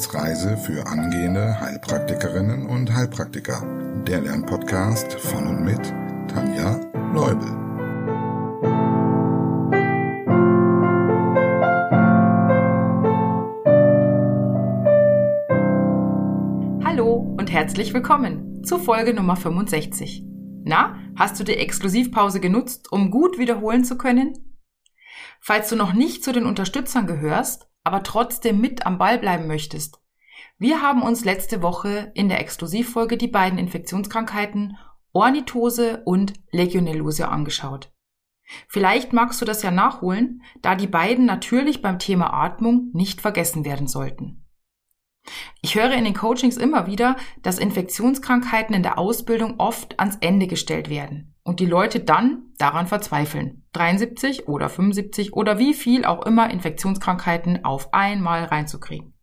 Wissensreise für angehende Heilpraktikerinnen und Heilpraktiker. Der Lernpodcast von und mit Tanja Leubel. Hallo und herzlich willkommen zu Folge Nummer 65. Na, hast du die Exklusivpause genutzt, um gut wiederholen zu können? Falls du noch nicht zu den Unterstützern gehörst, aber trotzdem mit am Ball bleiben möchtest. Wir haben uns letzte Woche in der Exklusivfolge die beiden Infektionskrankheiten Ornithose und Legionellose angeschaut. Vielleicht magst du das ja nachholen, da die beiden natürlich beim Thema Atmung nicht vergessen werden sollten. Ich höre in den Coachings immer wieder, dass Infektionskrankheiten in der Ausbildung oft ans Ende gestellt werden und die Leute dann daran verzweifeln, 73 oder 75 oder wie viel auch immer Infektionskrankheiten auf einmal reinzukriegen.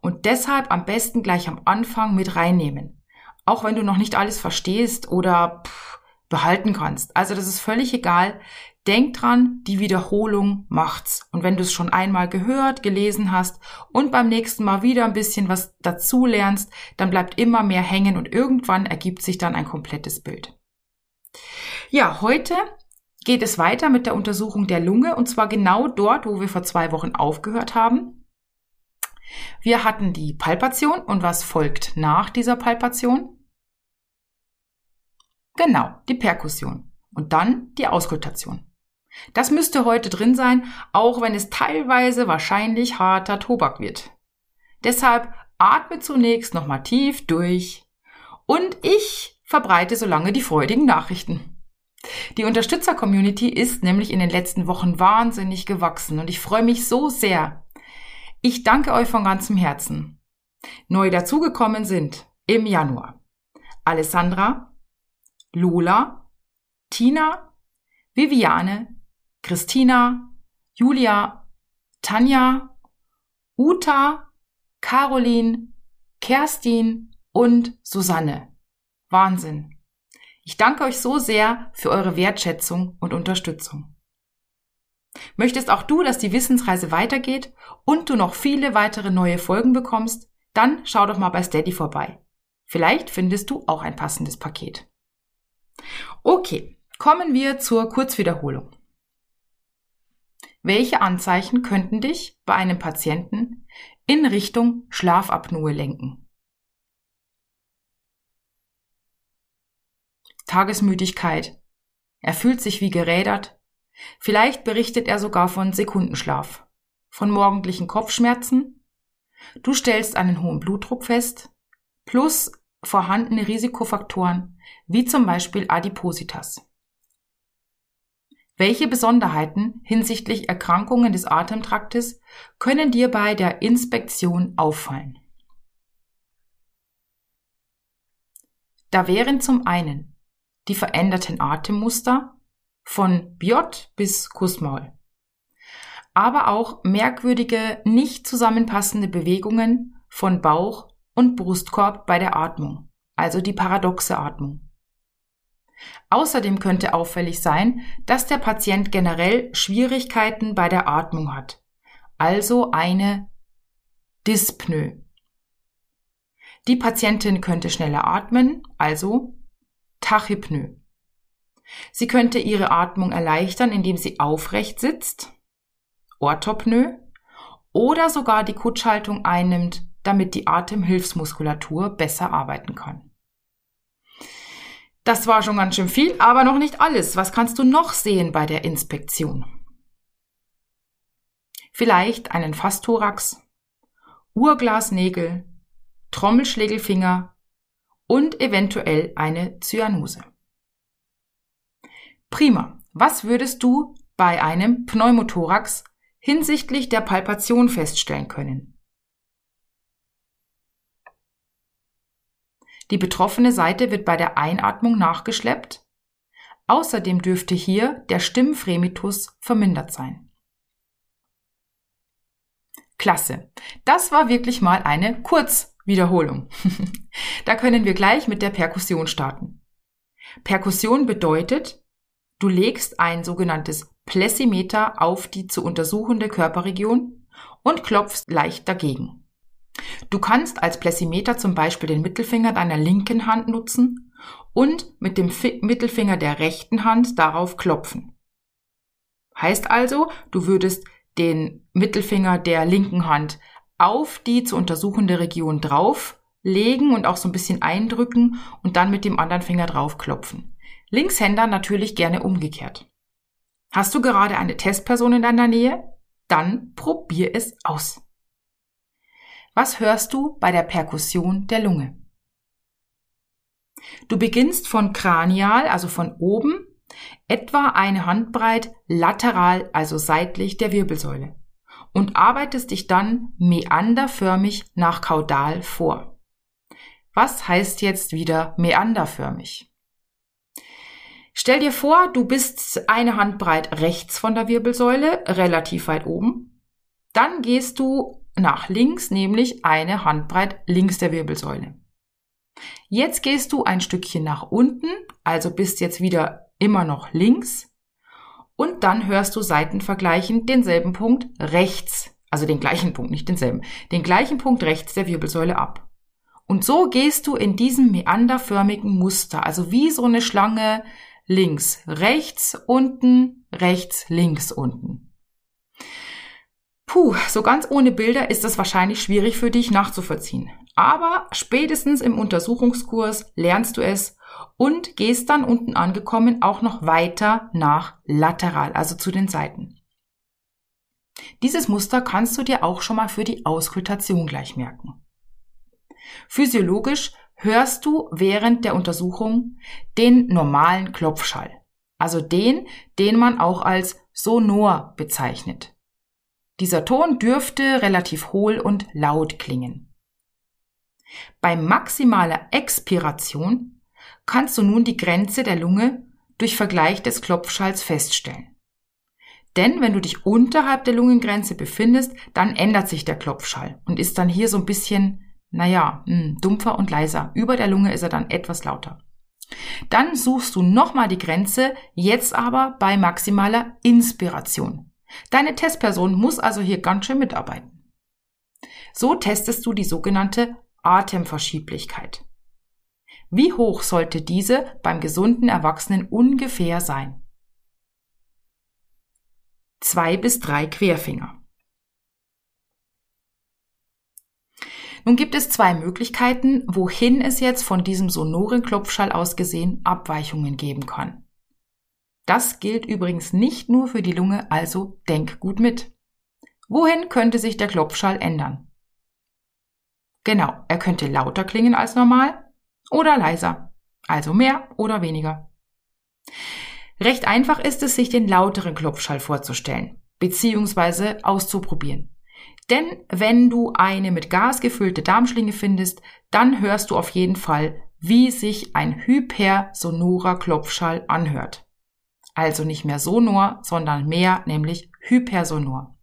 Und deshalb am besten gleich am Anfang mit reinnehmen, auch wenn du noch nicht alles verstehst oder pff, behalten kannst. Also das ist völlig egal. Denk dran, die Wiederholung macht's. Und wenn du es schon einmal gehört, gelesen hast und beim nächsten Mal wieder ein bisschen was dazu lernst, dann bleibt immer mehr hängen und irgendwann ergibt sich dann ein komplettes Bild. Ja, heute geht es weiter mit der Untersuchung der Lunge und zwar genau dort, wo wir vor zwei Wochen aufgehört haben. Wir hatten die Palpation und was folgt nach dieser Palpation? Genau, die Perkussion und dann die Auskultation. Das müsste heute drin sein, auch wenn es teilweise wahrscheinlich harter Tobak wird. Deshalb atme zunächst nochmal tief durch und ich verbreite so lange die freudigen Nachrichten. Die Unterstützer-Community ist nämlich in den letzten Wochen wahnsinnig gewachsen und ich freue mich so sehr. Ich danke euch von ganzem Herzen. Neu dazugekommen sind im Januar Alessandra, Lola, Tina, Viviane, Christina, Julia, Tanja, Uta, Caroline, Kerstin und Susanne. Wahnsinn. Ich danke euch so sehr für eure Wertschätzung und Unterstützung. Möchtest auch du, dass die Wissensreise weitergeht und du noch viele weitere neue Folgen bekommst, dann schau doch mal bei Steady vorbei. Vielleicht findest du auch ein passendes Paket. Okay, kommen wir zur Kurzwiederholung. Welche Anzeichen könnten dich bei einem Patienten in Richtung Schlafapnoe lenken? Tagesmüdigkeit. Er fühlt sich wie gerädert. Vielleicht berichtet er sogar von Sekundenschlaf, von morgendlichen Kopfschmerzen. Du stellst einen hohen Blutdruck fest, plus vorhandene Risikofaktoren, wie zum Beispiel Adipositas. Welche Besonderheiten hinsichtlich Erkrankungen des Atemtraktes können dir bei der Inspektion auffallen? Da wären zum einen die veränderten Atemmuster von Biot bis Kussmaul. Aber auch merkwürdige, nicht zusammenpassende Bewegungen von Bauch und Brustkorb bei der Atmung, also die paradoxe Atmung. Außerdem könnte auffällig sein, dass der Patient generell Schwierigkeiten bei der Atmung hat, also eine Dyspnoe. Die Patientin könnte schneller atmen, also Tachypnoe. Sie könnte ihre Atmung erleichtern, indem sie aufrecht sitzt, Orthopnoe, oder sogar die Kutschhaltung einnimmt, damit die Atemhilfsmuskulatur besser arbeiten kann. Das war schon ganz schön viel, aber noch nicht alles. Was kannst du noch sehen bei der Inspektion? Vielleicht einen Fastthorax, Urglasnägel, Trommelschlägelfinger und eventuell eine Zyanose. Prima. Was würdest du bei einem Pneumothorax hinsichtlich der Palpation feststellen können? Die betroffene Seite wird bei der Einatmung nachgeschleppt. Außerdem dürfte hier der Stimmfremitus vermindert sein. Klasse. Das war wirklich mal eine Kurz Wiederholung. da können wir gleich mit der Perkussion starten. Perkussion bedeutet, du legst ein sogenanntes Plessimeter auf die zu untersuchende Körperregion und klopfst leicht dagegen. Du kannst als Plessimeter zum Beispiel den Mittelfinger deiner linken Hand nutzen und mit dem Mittelfinger der rechten Hand darauf klopfen. Heißt also, du würdest den Mittelfinger der linken Hand auf die zu untersuchende Region drauflegen und auch so ein bisschen eindrücken und dann mit dem anderen Finger draufklopfen. Linkshänder natürlich gerne umgekehrt. Hast du gerade eine Testperson in deiner Nähe? Dann probier es aus. Was hörst du bei der Perkussion der Lunge? Du beginnst von kranial, also von oben, etwa eine Handbreit lateral, also seitlich der Wirbelsäule und arbeitest dich dann meanderförmig nach kaudal vor. Was heißt jetzt wieder meanderförmig? Stell dir vor, du bist eine Handbreit rechts von der Wirbelsäule, relativ weit oben. Dann gehst du nach links, nämlich eine Handbreit links der Wirbelsäule. Jetzt gehst du ein Stückchen nach unten, also bist jetzt wieder immer noch links. Und dann hörst du seitenvergleichend denselben Punkt rechts, also den gleichen Punkt, nicht denselben, den gleichen Punkt rechts der Wirbelsäule ab. Und so gehst du in diesem meanderförmigen Muster, also wie so eine Schlange links, rechts, unten, rechts, links, unten. Puh, so ganz ohne Bilder ist es wahrscheinlich schwierig für dich nachzuvollziehen. Aber spätestens im Untersuchungskurs lernst du es und gehst dann unten angekommen auch noch weiter nach lateral, also zu den Seiten. Dieses Muster kannst du dir auch schon mal für die Auskultation gleich merken. Physiologisch hörst du während der Untersuchung den normalen Klopfschall, also den, den man auch als sonor bezeichnet. Dieser Ton dürfte relativ hohl und laut klingen. Bei maximaler Expiration kannst du nun die Grenze der Lunge durch Vergleich des Klopfschalls feststellen. Denn wenn du dich unterhalb der Lungengrenze befindest, dann ändert sich der Klopfschall und ist dann hier so ein bisschen, naja, hm, dumpfer und leiser. Über der Lunge ist er dann etwas lauter. Dann suchst du nochmal die Grenze, jetzt aber bei maximaler Inspiration. Deine Testperson muss also hier ganz schön mitarbeiten. So testest du die sogenannte Atemverschieblichkeit. Wie hoch sollte diese beim gesunden Erwachsenen ungefähr sein? Zwei bis drei Querfinger. Nun gibt es zwei Möglichkeiten, wohin es jetzt von diesem sonoren Klopfschall aus gesehen Abweichungen geben kann. Das gilt übrigens nicht nur für die Lunge, also denk gut mit. Wohin könnte sich der Klopfschall ändern? Genau, er könnte lauter klingen als normal oder leiser, also mehr oder weniger. Recht einfach ist es, sich den lauteren Klopfschall vorzustellen bzw. auszuprobieren. Denn wenn du eine mit Gas gefüllte Darmschlinge findest, dann hörst du auf jeden Fall, wie sich ein hypersonorer Klopfschall anhört also nicht mehr sonor, sondern mehr, nämlich hypersonor.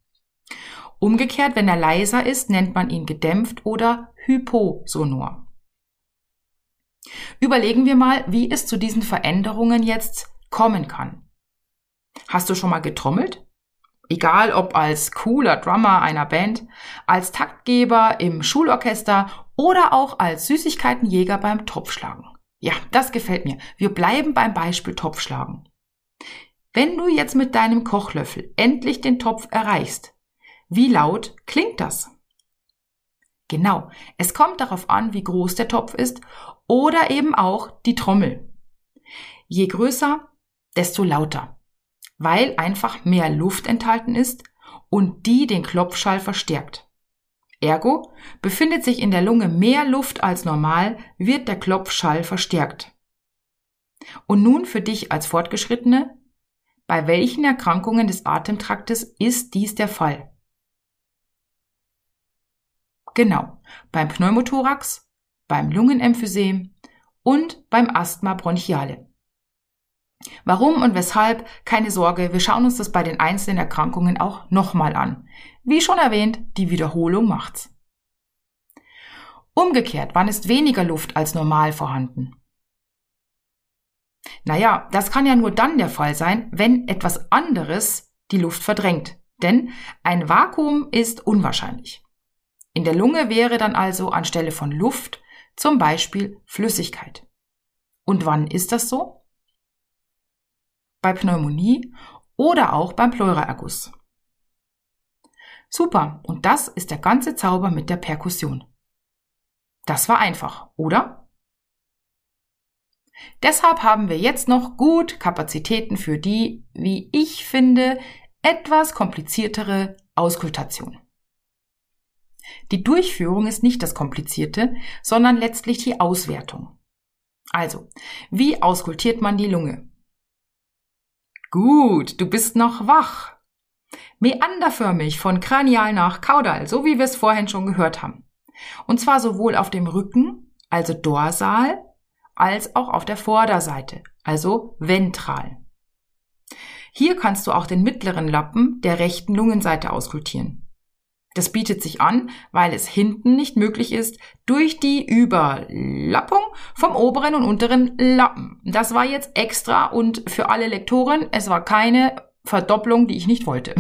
Umgekehrt, wenn er leiser ist, nennt man ihn gedämpft oder hyposonor. Überlegen wir mal, wie es zu diesen Veränderungen jetzt kommen kann. Hast du schon mal getrommelt? Egal ob als cooler Drummer einer Band, als Taktgeber im Schulorchester oder auch als Süßigkeitenjäger beim Topfschlagen. Ja, das gefällt mir. Wir bleiben beim Beispiel Topfschlagen. Wenn du jetzt mit deinem Kochlöffel endlich den Topf erreichst, wie laut klingt das? Genau, es kommt darauf an, wie groß der Topf ist oder eben auch die Trommel. Je größer, desto lauter, weil einfach mehr Luft enthalten ist und die den Klopfschall verstärkt. Ergo, befindet sich in der Lunge mehr Luft als normal, wird der Klopfschall verstärkt. Und nun für dich als Fortgeschrittene, bei welchen Erkrankungen des Atemtraktes ist dies der Fall? Genau, beim Pneumothorax, beim Lungenemphysem und beim Asthma bronchiale. Warum und weshalb? Keine Sorge, wir schauen uns das bei den einzelnen Erkrankungen auch nochmal an. Wie schon erwähnt, die Wiederholung macht's. Umgekehrt, wann ist weniger Luft als normal vorhanden? Naja, das kann ja nur dann der Fall sein, wenn etwas anderes die Luft verdrängt. Denn ein Vakuum ist unwahrscheinlich. In der Lunge wäre dann also anstelle von Luft zum Beispiel Flüssigkeit. Und wann ist das so? Bei Pneumonie oder auch beim Pleuraerguss. Super, und das ist der ganze Zauber mit der Perkussion. Das war einfach, oder? Deshalb haben wir jetzt noch gut Kapazitäten für die, wie ich finde, etwas kompliziertere Auskultation. Die Durchführung ist nicht das Komplizierte, sondern letztlich die Auswertung. Also, wie auskultiert man die Lunge? Gut, du bist noch wach. Meanderförmig von kranial nach kaudal, so wie wir es vorhin schon gehört haben. Und zwar sowohl auf dem Rücken, also dorsal, als auch auf der Vorderseite, also ventral. Hier kannst du auch den mittleren Lappen der rechten Lungenseite auskultieren. Das bietet sich an, weil es hinten nicht möglich ist, durch die Überlappung vom oberen und unteren Lappen. Das war jetzt extra und für alle Lektoren, es war keine Verdopplung, die ich nicht wollte.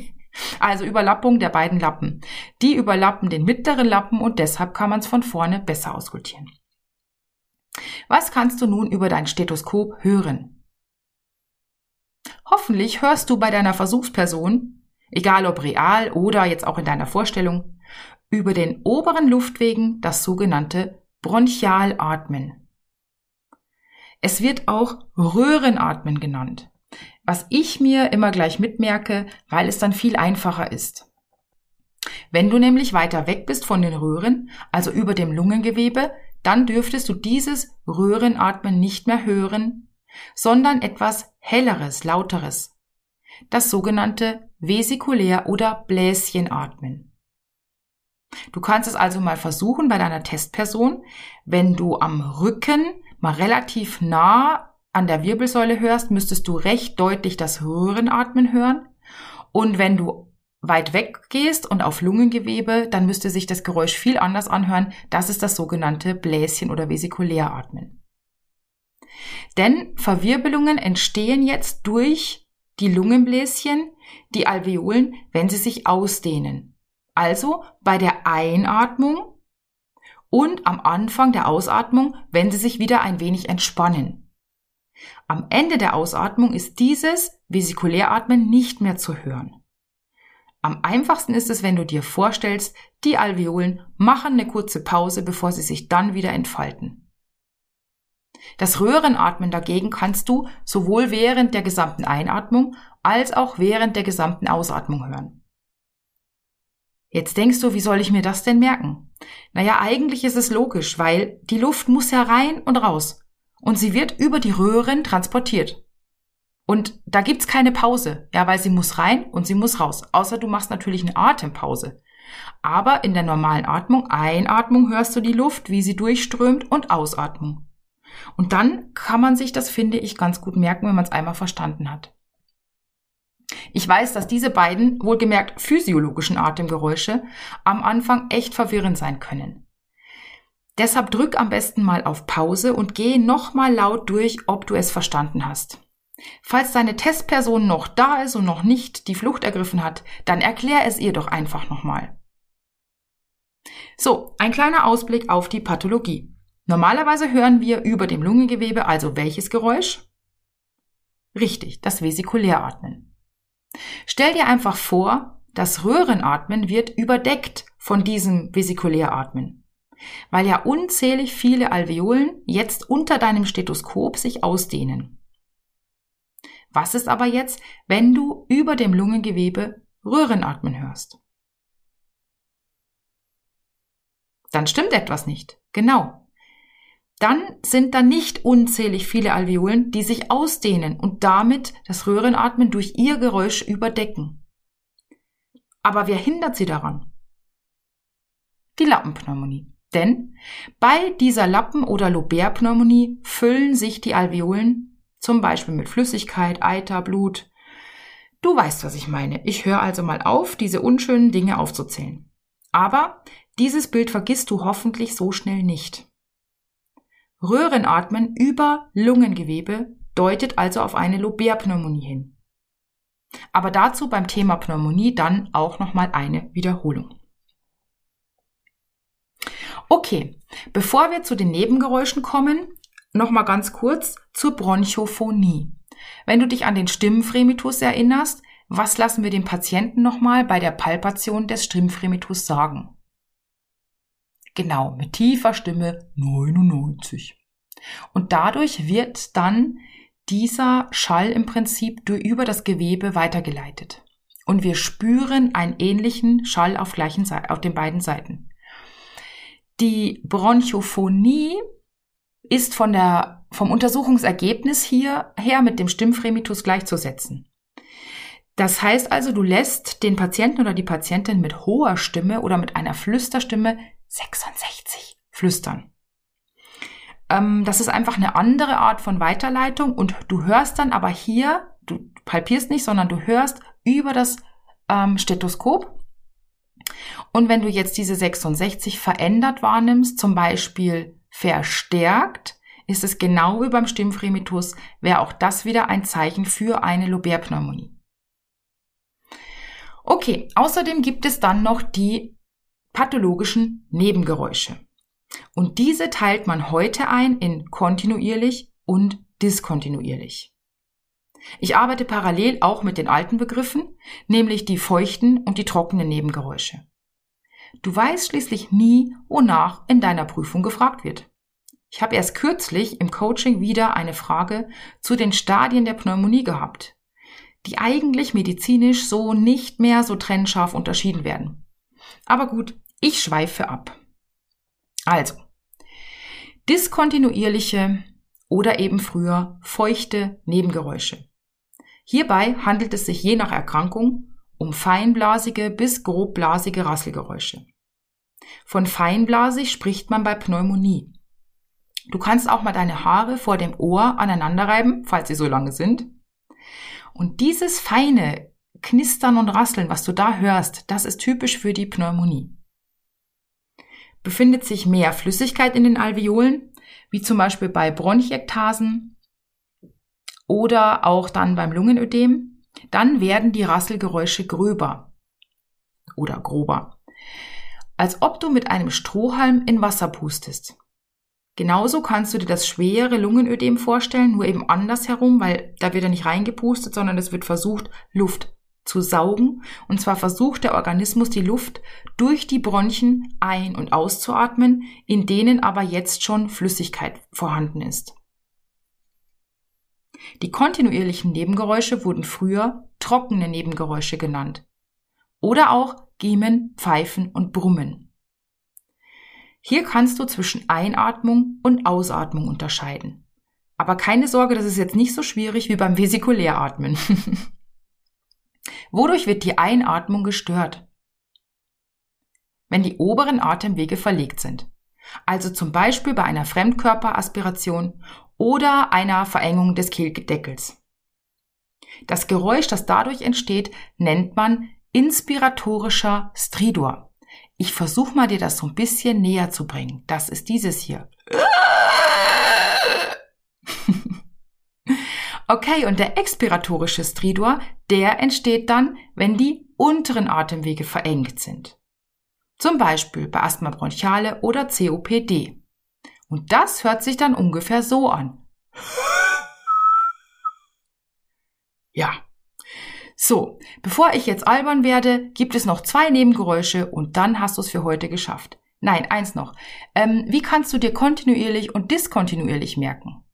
also Überlappung der beiden Lappen. Die überlappen den mittleren Lappen und deshalb kann man es von vorne besser auskultieren. Was kannst du nun über dein Stethoskop hören? Hoffentlich hörst du bei deiner Versuchsperson egal ob real oder jetzt auch in deiner Vorstellung, über den oberen Luftwegen das sogenannte Bronchialatmen. Es wird auch Röhrenatmen genannt, was ich mir immer gleich mitmerke, weil es dann viel einfacher ist. Wenn du nämlich weiter weg bist von den Röhren, also über dem Lungengewebe, dann dürftest du dieses Röhrenatmen nicht mehr hören, sondern etwas helleres, lauteres, das sogenannte vesikulär oder Bläschenatmen. Du kannst es also mal versuchen bei deiner Testperson, wenn du am Rücken mal relativ nah an der Wirbelsäule hörst, müsstest du recht deutlich das Röhrenatmen hören. Und wenn du weit weg gehst und auf Lungengewebe, dann müsste sich das Geräusch viel anders anhören. Das ist das sogenannte Bläschen- oder Vesikuläratmen. Denn Verwirbelungen entstehen jetzt durch die Lungenbläschen, die Alveolen, wenn sie sich ausdehnen. Also bei der Einatmung und am Anfang der Ausatmung, wenn sie sich wieder ein wenig entspannen. Am Ende der Ausatmung ist dieses Vesikuläratmen nicht mehr zu hören. Am einfachsten ist es, wenn du dir vorstellst, die Alveolen machen eine kurze Pause, bevor sie sich dann wieder entfalten. Das Röhrenatmen dagegen kannst du sowohl während der gesamten Einatmung als auch während der gesamten Ausatmung hören. Jetzt denkst du, wie soll ich mir das denn merken? Naja, eigentlich ist es logisch, weil die Luft muss ja rein und raus. Und sie wird über die Röhren transportiert. Und da gibt's keine Pause, ja, weil sie muss rein und sie muss raus. Außer du machst natürlich eine Atempause. Aber in der normalen Atmung, Einatmung hörst du die Luft, wie sie durchströmt und Ausatmung. Und dann kann man sich das, finde ich, ganz gut merken, wenn man es einmal verstanden hat. Ich weiß, dass diese beiden wohlgemerkt physiologischen Atemgeräusche am Anfang echt verwirrend sein können. Deshalb drück am besten mal auf Pause und geh nochmal laut durch, ob du es verstanden hast. Falls deine Testperson noch da ist und noch nicht die Flucht ergriffen hat, dann erklär es ihr doch einfach nochmal. So, ein kleiner Ausblick auf die Pathologie. Normalerweise hören wir über dem Lungengewebe also welches Geräusch? Richtig, das Vesikuläratmen. Stell dir einfach vor, das Röhrenatmen wird überdeckt von diesem Vesikuläratmen, weil ja unzählig viele Alveolen jetzt unter deinem Stethoskop sich ausdehnen. Was ist aber jetzt, wenn du über dem Lungengewebe Röhrenatmen hörst? Dann stimmt etwas nicht. Genau dann sind da nicht unzählig viele Alveolen, die sich ausdehnen und damit das Röhrenatmen durch ihr Geräusch überdecken. Aber wer hindert sie daran? Die Lappenpneumonie. Denn bei dieser Lappen- oder Lobärpneumonie füllen sich die Alveolen zum Beispiel mit Flüssigkeit, Eiter, Blut. Du weißt, was ich meine. Ich höre also mal auf, diese unschönen Dinge aufzuzählen. Aber dieses Bild vergisst du hoffentlich so schnell nicht. Röhrenatmen über Lungengewebe deutet also auf eine Lobärpneumonie hin. Aber dazu beim Thema Pneumonie dann auch nochmal eine Wiederholung. Okay, bevor wir zu den Nebengeräuschen kommen, nochmal ganz kurz zur Bronchophonie. Wenn du dich an den Stimmenfremitus erinnerst, was lassen wir dem Patienten nochmal bei der Palpation des Stimmenfremitus sagen? Genau, mit tiefer Stimme 99. Und dadurch wird dann dieser Schall im Prinzip über das Gewebe weitergeleitet. Und wir spüren einen ähnlichen Schall auf, gleichen auf den beiden Seiten. Die Bronchophonie ist von der, vom Untersuchungsergebnis hier her mit dem Stimmfremitus gleichzusetzen. Das heißt also, du lässt den Patienten oder die Patientin mit hoher Stimme oder mit einer Flüsterstimme 66 flüstern. Ähm, das ist einfach eine andere Art von Weiterleitung und du hörst dann aber hier, du palpierst nicht, sondern du hörst über das ähm, Stethoskop. Und wenn du jetzt diese 66 verändert wahrnimmst, zum Beispiel verstärkt, ist es genau wie beim Stimmfremitus, wäre auch das wieder ein Zeichen für eine Lobärpneumonie. Okay, außerdem gibt es dann noch die pathologischen Nebengeräusche. Und diese teilt man heute ein in kontinuierlich und diskontinuierlich. Ich arbeite parallel auch mit den alten Begriffen, nämlich die feuchten und die trockenen Nebengeräusche. Du weißt schließlich nie, wonach in deiner Prüfung gefragt wird. Ich habe erst kürzlich im Coaching wieder eine Frage zu den Stadien der Pneumonie gehabt, die eigentlich medizinisch so nicht mehr so trennscharf unterschieden werden. Aber gut, ich schweife ab. Also, diskontinuierliche oder eben früher feuchte Nebengeräusche. Hierbei handelt es sich je nach Erkrankung um feinblasige bis grobblasige Rasselgeräusche. Von feinblasig spricht man bei Pneumonie. Du kannst auch mal deine Haare vor dem Ohr aneinanderreiben, falls sie so lange sind. Und dieses feine Knistern und Rasseln, was du da hörst, das ist typisch für die Pneumonie befindet sich mehr Flüssigkeit in den Alveolen, wie zum Beispiel bei Bronchiektasen oder auch dann beim Lungenödem, dann werden die Rasselgeräusche gröber oder grober. Als ob du mit einem Strohhalm in Wasser pustest. Genauso kannst du dir das schwere Lungenödem vorstellen, nur eben andersherum, weil da wird er nicht reingepustet, sondern es wird versucht, Luft zu saugen. Und zwar versucht der Organismus die Luft durch die Bronchien ein- und auszuatmen, in denen aber jetzt schon Flüssigkeit vorhanden ist. Die kontinuierlichen Nebengeräusche wurden früher trockene Nebengeräusche genannt. Oder auch Giemen, Pfeifen und Brummen. Hier kannst du zwischen Einatmung und Ausatmung unterscheiden. Aber keine Sorge, das ist jetzt nicht so schwierig wie beim Vesikuläratmen. Wodurch wird die Einatmung gestört? Wenn die oberen Atemwege verlegt sind. Also zum Beispiel bei einer Fremdkörperaspiration oder einer Verengung des Kehldeckels. Das Geräusch, das dadurch entsteht, nennt man inspiratorischer Stridor. Ich versuche mal dir das so ein bisschen näher zu bringen. Das ist dieses hier. Okay, und der expiratorische Stridor, der entsteht dann, wenn die unteren Atemwege verengt sind. Zum Beispiel bei Asthma bronchiale oder COPD. Und das hört sich dann ungefähr so an. Ja. So, bevor ich jetzt albern werde, gibt es noch zwei Nebengeräusche und dann hast du es für heute geschafft. Nein, eins noch. Ähm, wie kannst du dir kontinuierlich und diskontinuierlich merken?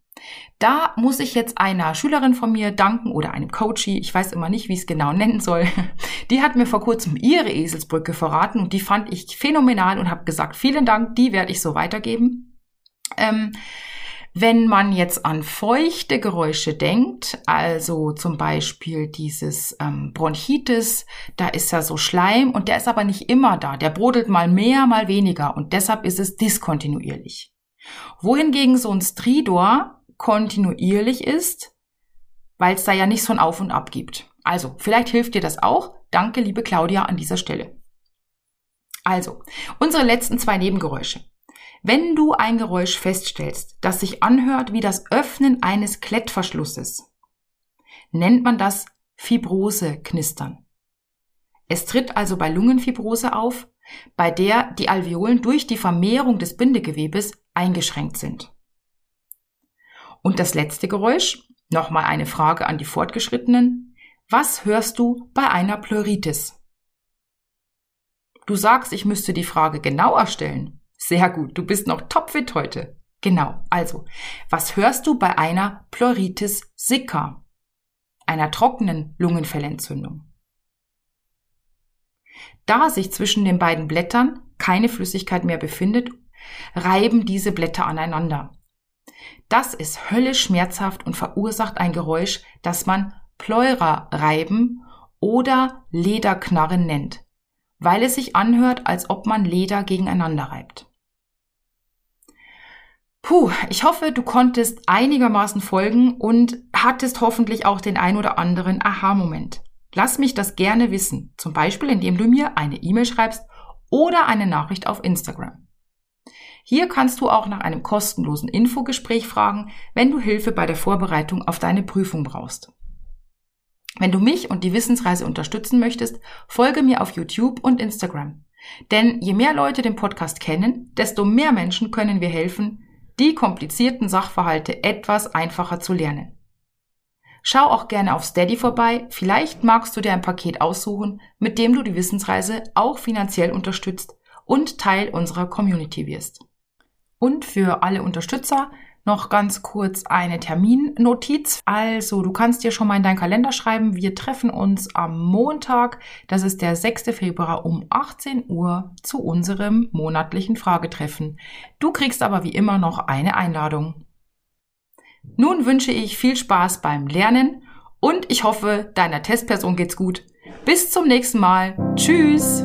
Da muss ich jetzt einer Schülerin von mir danken oder einem Coachie, ich weiß immer nicht, wie ich es genau nennen soll. Die hat mir vor kurzem ihre Eselsbrücke verraten und die fand ich phänomenal und habe gesagt, vielen Dank, die werde ich so weitergeben. Ähm, wenn man jetzt an feuchte Geräusche denkt, also zum Beispiel dieses ähm, Bronchitis, da ist ja so Schleim und der ist aber nicht immer da. Der brodelt mal mehr, mal weniger und deshalb ist es diskontinuierlich. Wohingegen so ein Stridor kontinuierlich ist, weil es da ja nicht so ein Auf und Ab gibt. Also, vielleicht hilft dir das auch. Danke, liebe Claudia, an dieser Stelle. Also, unsere letzten zwei Nebengeräusche. Wenn du ein Geräusch feststellst, das sich anhört wie das Öffnen eines Klettverschlusses, nennt man das Fibrose-Knistern. Es tritt also bei Lungenfibrose auf, bei der die Alveolen durch die Vermehrung des Bindegewebes eingeschränkt sind. Und das letzte Geräusch, nochmal eine Frage an die Fortgeschrittenen. Was hörst du bei einer Pleuritis? Du sagst, ich müsste die Frage genauer stellen. Sehr gut, du bist noch topfit heute. Genau, also, was hörst du bei einer Pleuritis sicca, einer trockenen Lungenfellentzündung? Da sich zwischen den beiden Blättern keine Flüssigkeit mehr befindet, reiben diese Blätter aneinander. Das ist höllisch schmerzhaft und verursacht ein Geräusch, das man Pleura reiben oder Lederknarren nennt, weil es sich anhört, als ob man Leder gegeneinander reibt. Puh, ich hoffe, du konntest einigermaßen folgen und hattest hoffentlich auch den ein oder anderen Aha-Moment. Lass mich das gerne wissen, zum Beispiel indem du mir eine E-Mail schreibst oder eine Nachricht auf Instagram. Hier kannst du auch nach einem kostenlosen Infogespräch fragen, wenn du Hilfe bei der Vorbereitung auf deine Prüfung brauchst. Wenn du mich und die Wissensreise unterstützen möchtest, folge mir auf YouTube und Instagram. Denn je mehr Leute den Podcast kennen, desto mehr Menschen können wir helfen, die komplizierten Sachverhalte etwas einfacher zu lernen. Schau auch gerne auf Steady vorbei, vielleicht magst du dir ein Paket aussuchen, mit dem du die Wissensreise auch finanziell unterstützt und Teil unserer Community wirst. Und für alle Unterstützer noch ganz kurz eine Terminnotiz. Also, du kannst dir schon mal in deinen Kalender schreiben. Wir treffen uns am Montag, das ist der 6. Februar um 18 Uhr zu unserem monatlichen Fragetreffen. Du kriegst aber wie immer noch eine Einladung. Nun wünsche ich viel Spaß beim Lernen und ich hoffe, deiner Testperson geht's gut. Bis zum nächsten Mal. Tschüss!